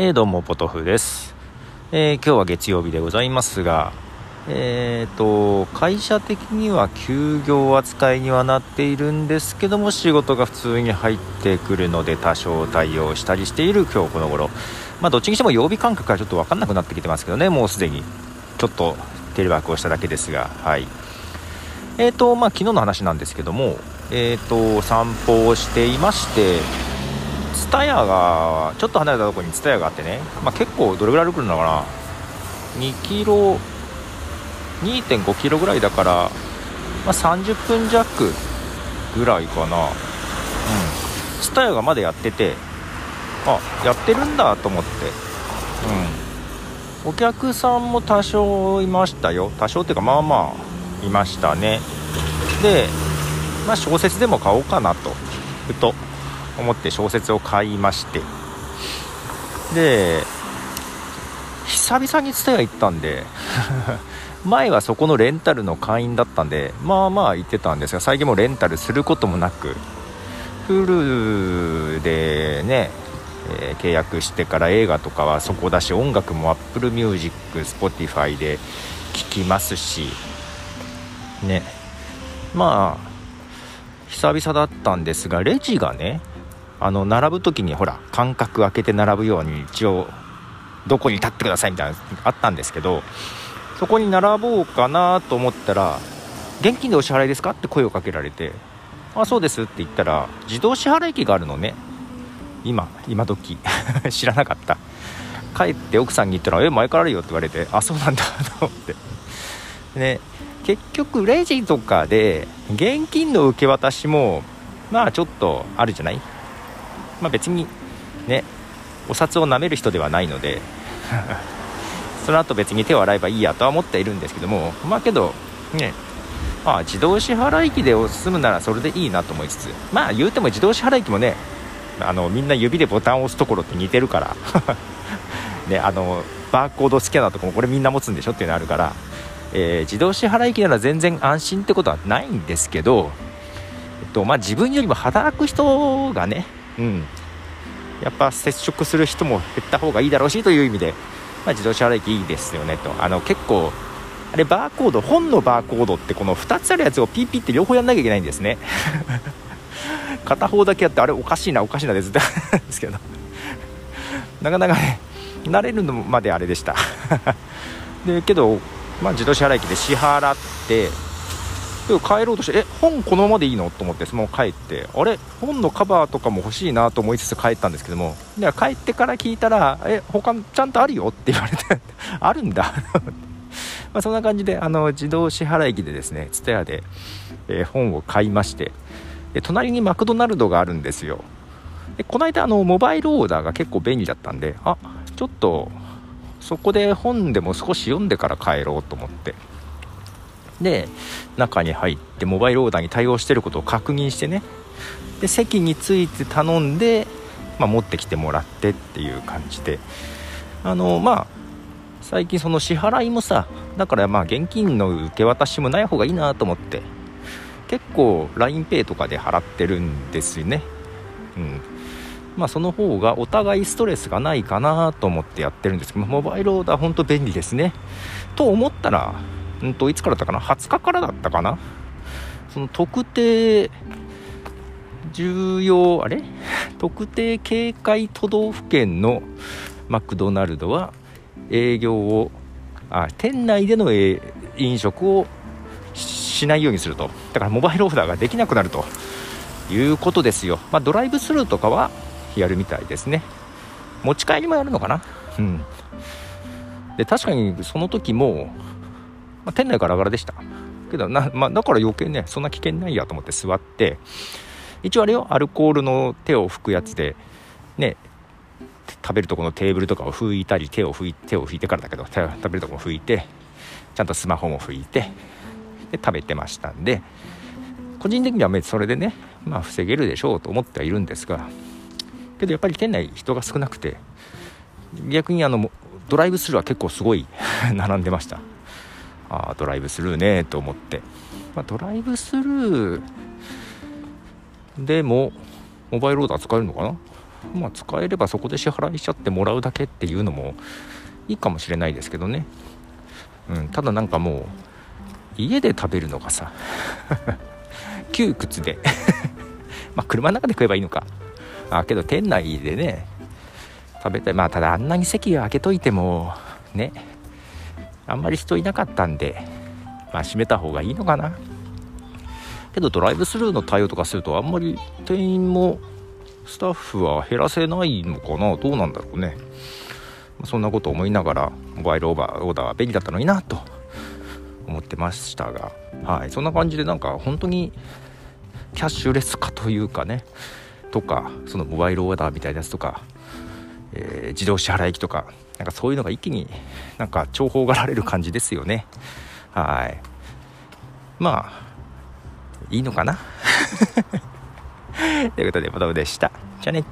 えー、どうもポトフです、えー、今日は月曜日でございますがえーと会社的には休業扱いにはなっているんですけども仕事が普通に入ってくるので多少対応したりしている今日この頃。まあどっちにしても曜日感覚がちょっと分かんなくなってきてますけどねもうすでに。ちょっとテレワークをしただけですがはい。えーとまあ昨日の話なんですけどもえーと散歩をしていまして蔦屋がちょっと離れたところに蔦屋があってね、まあ、結構どれぐらい歩くのかな。2キロ2.5キロぐらいだから、まあ、30分弱ぐらいかな。うん。蔦屋がまだやっててあやってるんだと思って。うん。お客さんも多少いましたよ。多少っていうかまあまあいましたね。でまあ小説でも買おうかなと。ふと。思って小説を買いまして。で久々に蔦屋行ったんで 前はそこのレンタルの会員だったんでまあまあ行ってたんですが最近もレンタルすることもなくフルでね、えー、契約してから映画とかはそこだし音楽も Apple Music、Spotify で聴きますしね。まあ久々だったんですがレジがねあの並ぶ時にほら間隔空けて並ぶように一応どこに立ってくださいみたいなのあったんですけどそこに並ぼうかなと思ったら現金でお支払いですかって声をかけられてあそうですって言ったら自動支払い機があるのね今今時 知らなかった。帰って奥さんに言ったら「え前からあるよ」って言われてあそうなんだと思って。ね結局レジとかで現金の受け渡しもまあちょっとあるじゃない？まあ、別にねお札を舐める人ではないので その後別に手を洗えばいいやとは思っているんですけどもまあけどねまあ自動支払い機で済むならそれでいいなと思いつつまあ言うても自動支払い機もねあのみんな指でボタンを押すところって似てるから ねあのバーコードスキャナーとかもこれみんな持つんでしょっていうのあるから、えー、自動支払い機なら全然安心ってことはないんですけど、えっとまあ、自分よりも働く人がねうん、やっぱ接触する人も減った方がいいだろうしという意味で、まあ、自動車払い機いいですよねと。あの結構あれバーコード本のバーコードってこの2つあるやつをピーピーって両方やんなきゃいけないんですね。片方だけやってあれおかしいなおかしいなでずっとですけど。なかなかね慣れるのまであれでした。でけど、まあ、自動車払い機で支払って帰ろうとしてえ本このままでいいの？と思ってその帰ってあれ？本のカバーとかも欲しいなと思いつつ帰ったんですけどもで帰ってから聞いたらえ他ちゃんとあるよって言われて あるんだ。まあそんな感じであの自動支払い機でですねツタヤで、えー、本を買いましてで隣にマクドナルドがあるんですよ。でこの間あのモバイルオーダーが結構便利だったんであちょっとそこで本でも少し読んでから帰ろうと思ってで中に入ってモバイルオーダーに対応してることを確認してね。で席について頼んで、まあ、持ってきてもらってっていう感じで。あのまあ最近その支払いもさだからまあ現金の受け渡しもない方がいいなと思って結構 LINEPay とかで払ってるんですよね。うん。まあその方がお互いストレスがないかなと思ってやってるんですけどモバイルオーダー本当便利ですね。と思ったらんといつからだったかな？20日からだったかな？その特定重要あれ？特定警戒都道府県のマクドナルドは営業をあ店内での飲食をしないようにすると。だからモバイルオーダーができなくなると。いうことですよ、まあ、ドライブスルーとかはやるみたいですね。持ち帰りもやるのかな？うん。で確かにその時もまあ、店内ガラガラでした。けどな、まあ、だから余計ねそんな危険ないやと思って座って一応あれよアルコールの手を拭くやつでね食べるとこのテーブルとかを拭いたり手を拭い手を拭いてからだけど食べるとこも拭いてちゃんとスマホも拭いてで食べてましたんで個人的にはそれでねまあ防げるでしょうと思ってはいるんですがけどやっぱり店内人が少なくて逆にあのドライブスルーは結構すごい 並んでました。あドライブスルーねと思って、まあ、ドライブスルーでもモバイルオーダー使えるのかな？まあ使えればそこで支払いしちゃってもらうだけっていうのもいいかもしれないですけどね、うん、ただなんかもう家で食べるのがさ 窮屈で。まあ車の中で食えばいいのか。あけど店内でね食べたい。まあただあんなに席を開けといてもねあんまり人いなかったんでまあ閉めた方がいいのかな。けどドライブスルーの対応とかするとあんまり店員もスタッフは減らせないのかな。どうなんだろうね。そんなこと思いながらモバイルオーバーオーダーは便利だったのになと思ってましたが。はい。そんな感じでなんか本当にキャッシュレス化というかね。とかそのモバイルオーダーみたいなやつとか、えー、自動支払い機とかなんかそういうのが一気になんか重宝がられる感じですよねはいまあいいのかな？ということで、ボトムでした。じゃあね。